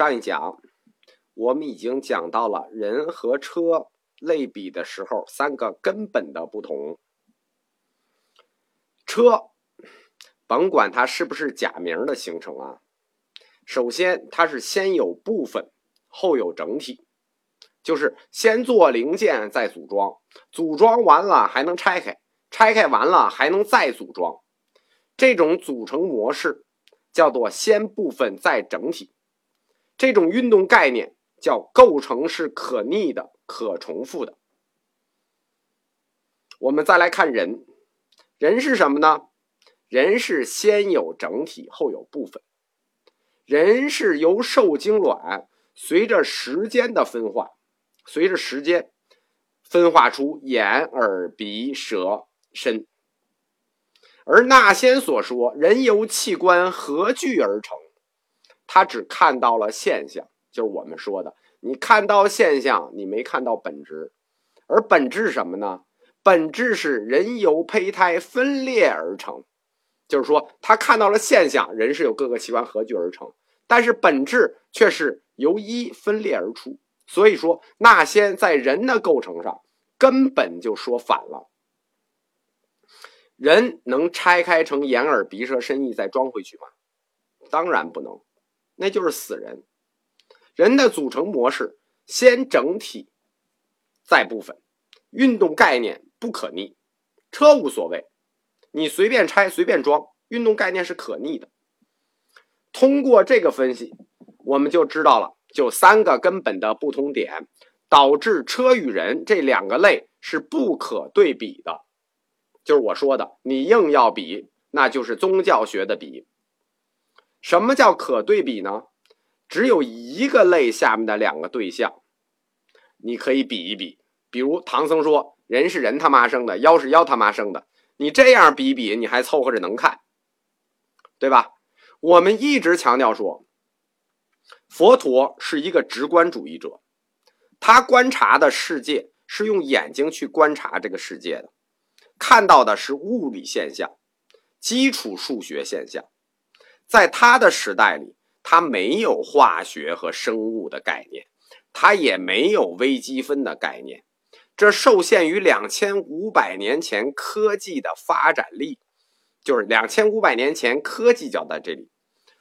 上一讲我们已经讲到了人和车类比的时候三个根本的不同。车，甭管它是不是假名的形成啊，首先它是先有部分，后有整体，就是先做零件再组装，组装完了还能拆开，拆开完了还能再组装，这种组成模式叫做先部分再整体。这种运动概念叫构成是可逆的、可重复的。我们再来看人，人是什么呢？人是先有整体后有部分，人是由受精卵随着时间的分化，随着时间分化出眼、耳、鼻、舌、身。而那仙所说，人由器官合聚而成。他只看到了现象，就是我们说的，你看到现象，你没看到本质。而本质什么呢？本质是人由胚胎分裂而成，就是说他看到了现象，人是由各个器官合聚而成，但是本质却是由一分裂而出。所以说，那些在人的构成上根本就说反了。人能拆开成眼耳鼻舌身意再装回去吗？当然不能。那就是死人。人的组成模式先整体，再部分。运动概念不可逆，车无所谓，你随便拆随便装。运动概念是可逆的。通过这个分析，我们就知道了，就三个根本的不同点，导致车与人这两个类是不可对比的。就是我说的，你硬要比，那就是宗教学的比。什么叫可对比呢？只有一个类下面的两个对象，你可以比一比。比如唐僧说：“人是人他妈生的，妖是妖他妈生的。”你这样比比，你还凑合着能看，对吧？我们一直强调说，佛陀是一个直观主义者，他观察的世界是用眼睛去观察这个世界的，看到的是物理现象、基础数学现象。在他的时代里，他没有化学和生物的概念，他也没有微积分的概念，这受限于两千五百年前科技的发展力，就是两千五百年前科技就在这里。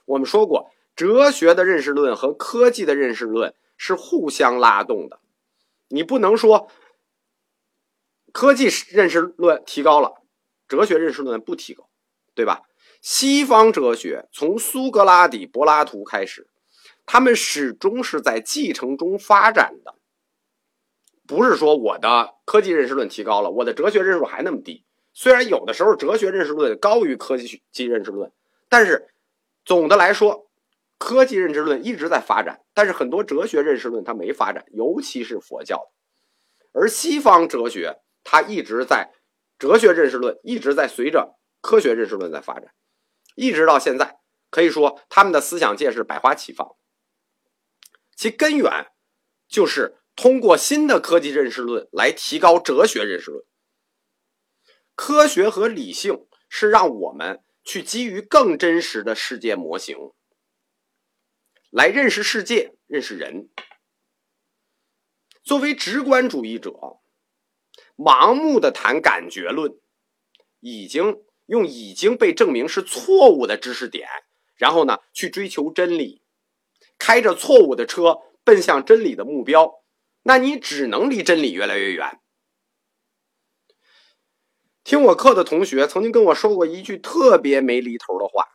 我们说过，哲学的认识论和科技的认识论是互相拉动的，你不能说科技认识论提高了，哲学认识论不提高，对吧？西方哲学从苏格拉底、柏拉图开始，他们始终是在继承中发展的。不是说我的科技认识论提高了，我的哲学认识论还那么低。虽然有的时候哲学认识论高于科技认识论，但是总的来说，科技认知论一直在发展。但是很多哲学认识论它没发展，尤其是佛教。而西方哲学它一直在哲学认识论一直在随着科学认识论在发展。一直到现在，可以说他们的思想界是百花齐放，其根源就是通过新的科技认识论来提高哲学认识论。科学和理性是让我们去基于更真实的世界模型来认识世界、认识人。作为直观主义者，盲目的谈感觉论，已经。用已经被证明是错误的知识点，然后呢，去追求真理，开着错误的车奔向真理的目标，那你只能离真理越来越远。听我课的同学曾经跟我说过一句特别没厘头的话，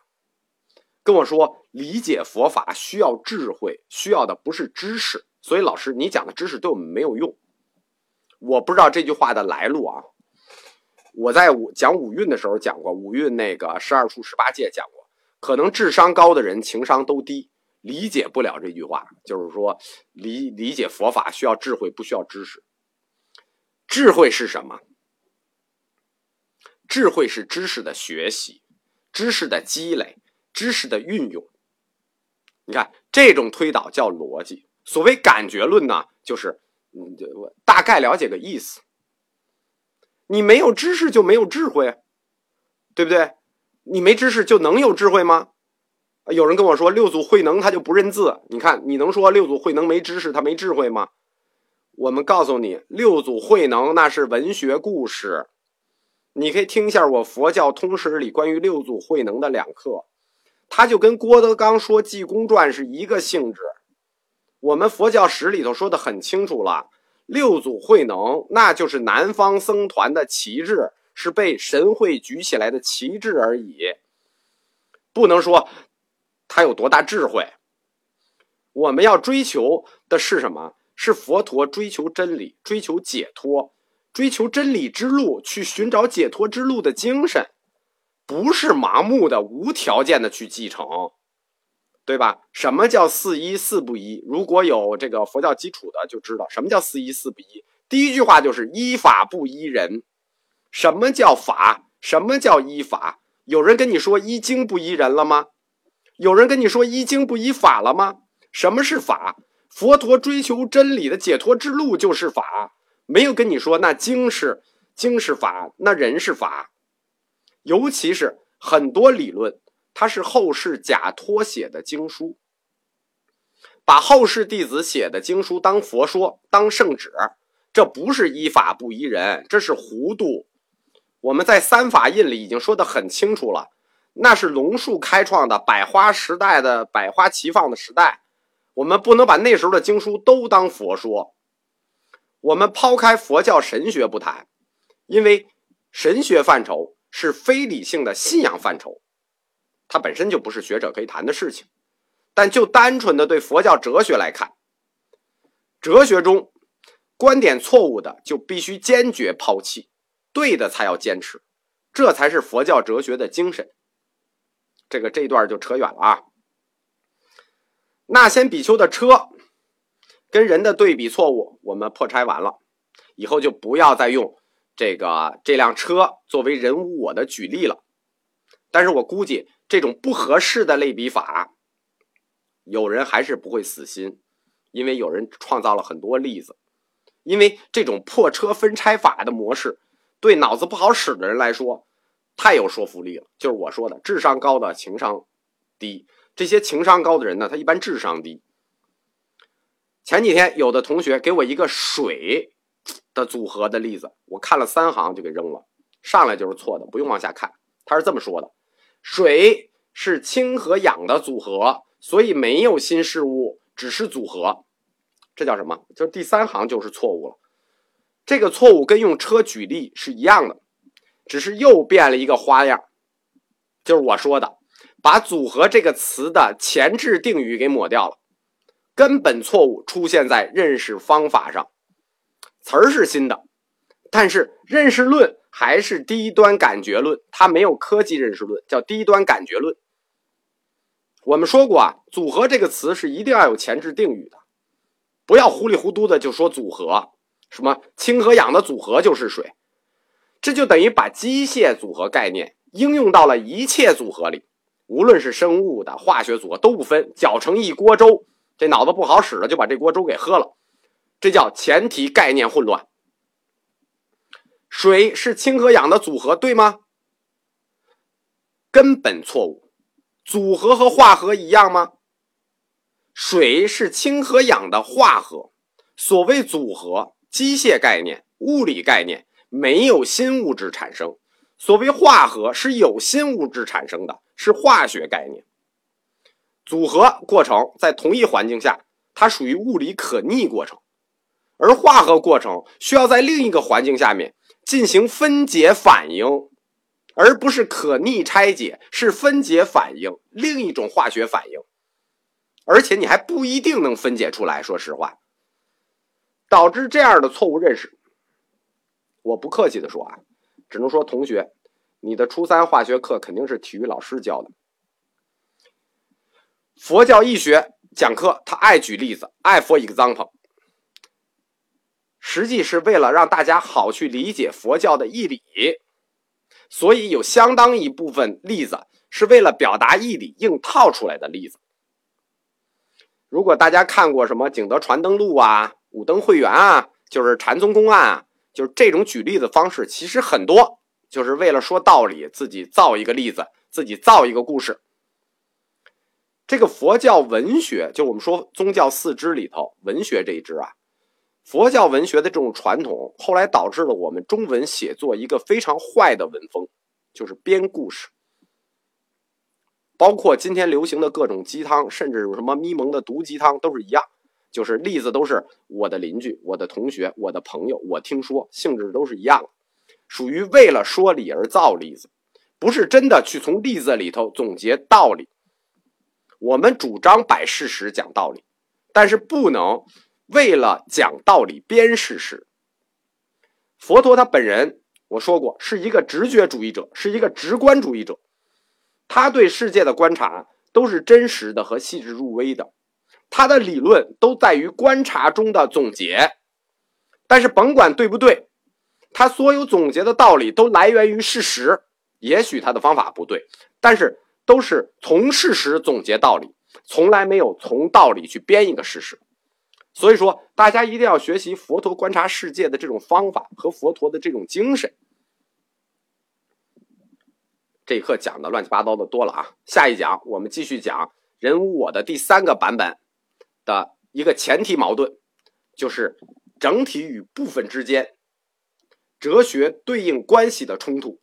跟我说理解佛法需要智慧，需要的不是知识，所以老师你讲的知识对我们没有用。我不知道这句话的来路啊。我在五讲五蕴的时候讲过，五蕴那个十二处十八界讲过，可能智商高的人情商都低，理解不了这句话。就是说，理理解佛法需要智慧，不需要知识。智慧是什么？智慧是知识的学习，知识的积累，知识的运用。你看，这种推导叫逻辑。所谓感觉论呢，就是嗯，大概了解个意思。你没有知识就没有智慧，对不对？你没知识就能有智慧吗？有人跟我说六祖慧能他就不认字，你看你能说六祖慧能没知识，他没智慧吗？我们告诉你，六祖慧能那是文学故事，你可以听一下我佛教通史里关于六祖慧能的两课，他就跟郭德纲说《济公传》是一个性质。我们佛教史里头说的很清楚了，六祖慧能那就是南方僧团的旗帜，是被神会举起来的旗帜而已，不能说。他有多大智慧？我们要追求的是什么？是佛陀追求真理、追求解脱、追求真理之路，去寻找解脱之路的精神，不是盲目的、无条件的去继承，对吧？什么叫四一四不一？如果有这个佛教基础的，就知道什么叫四一四不一。第一句话就是依法不依人。什么叫法？什么叫依法？有人跟你说依经不依人了吗？有人跟你说依经不依法了吗？什么是法？佛陀追求真理的解脱之路就是法，没有跟你说那经是经是法，那人是法。尤其是很多理论，它是后世假托写的经书，把后世弟子写的经书当佛说，当圣旨，这不是依法不依人，这是糊涂。我们在三法印里已经说的很清楚了。那是龙树开创的百花时代的百花齐放的时代，我们不能把那时候的经书都当佛说。我们抛开佛教神学不谈，因为神学范畴是非理性的信仰范畴，它本身就不是学者可以谈的事情。但就单纯的对佛教哲学来看，哲学中观点错误的就必须坚决抛弃，对的才要坚持，这才是佛教哲学的精神。这个这一段就扯远了啊。那先比丘的车跟人的对比错误，我们破拆完了，以后就不要再用这个这辆车作为人无我的举例了。但是我估计这种不合适的类比法，有人还是不会死心，因为有人创造了很多例子。因为这种破车分拆法的模式，对脑子不好使的人来说。太有说服力了，就是我说的，智商高的情商低。这些情商高的人呢，他一般智商低。前几天有的同学给我一个水的组合的例子，我看了三行就给扔了，上来就是错的，不用往下看。他是这么说的：水是氢和氧的组合，所以没有新事物，只是组合。这叫什么？就第三行就是错误了。这个错误跟用车举例是一样的。只是又变了一个花样，就是我说的，把“组合”这个词的前置定语给抹掉了，根本错误出现在认识方法上。词儿是新的，但是认识论还是低端感觉论，它没有科技认识论，叫低端感觉论。我们说过啊，“组合”这个词是一定要有前置定语的，不要糊里糊涂的就说组合，什么氢和氧的组合就是水。这就等于把机械组合概念应用到了一切组合里，无论是生物的、化学组合都不分，搅成一锅粥。这脑子不好使了，就把这锅粥给喝了。这叫前提概念混乱。水是氢和氧的组合，对吗？根本错误。组合和化合一样吗？水是氢和氧的化合。所谓组合，机械概念、物理概念。没有新物质产生，所谓化合是有新物质产生的，是化学概念。组合过程在同一环境下，它属于物理可逆过程，而化合过程需要在另一个环境下面进行分解反应，而不是可逆拆解，是分解反应，另一种化学反应，而且你还不一定能分解出来。说实话，导致这样的错误认识。我不客气的说啊，只能说同学，你的初三化学课肯定是体育老师教的。佛教义学讲课，他爱举例子，爱 for example，实际是为了让大家好去理解佛教的义理，所以有相当一部分例子是为了表达义理硬套出来的例子。如果大家看过什么《景德传灯录》啊，《五灯会元》啊，就是禅宗公案啊。就是这种举例子方式，其实很多，就是为了说道理，自己造一个例子，自己造一个故事。这个佛教文学，就我们说宗教四支里头文学这一支啊，佛教文学的这种传统，后来导致了我们中文写作一个非常坏的文风，就是编故事。包括今天流行的各种鸡汤，甚至有什么咪蒙的毒鸡汤，都是一样，就是例子都是我的邻居、我的同学、我的朋友，我听说，性质都是一样，属于为了说理而造例子，不是真的去从例子里头总结道理。我们主张摆事实讲道理，但是不能为了讲道理编事实。佛陀他本人，我说过是一个直觉主义者，是一个直观主义者。他对世界的观察都是真实的和细致入微的，他的理论都在于观察中的总结。但是甭管对不对，他所有总结的道理都来源于事实。也许他的方法不对，但是都是从事实总结道理，从来没有从道理去编一个事实。所以说，大家一定要学习佛陀观察世界的这种方法和佛陀的这种精神。这一课讲的乱七八糟的多了啊！下一讲我们继续讲人无我的第三个版本的一个前提矛盾，就是整体与部分之间哲学对应关系的冲突。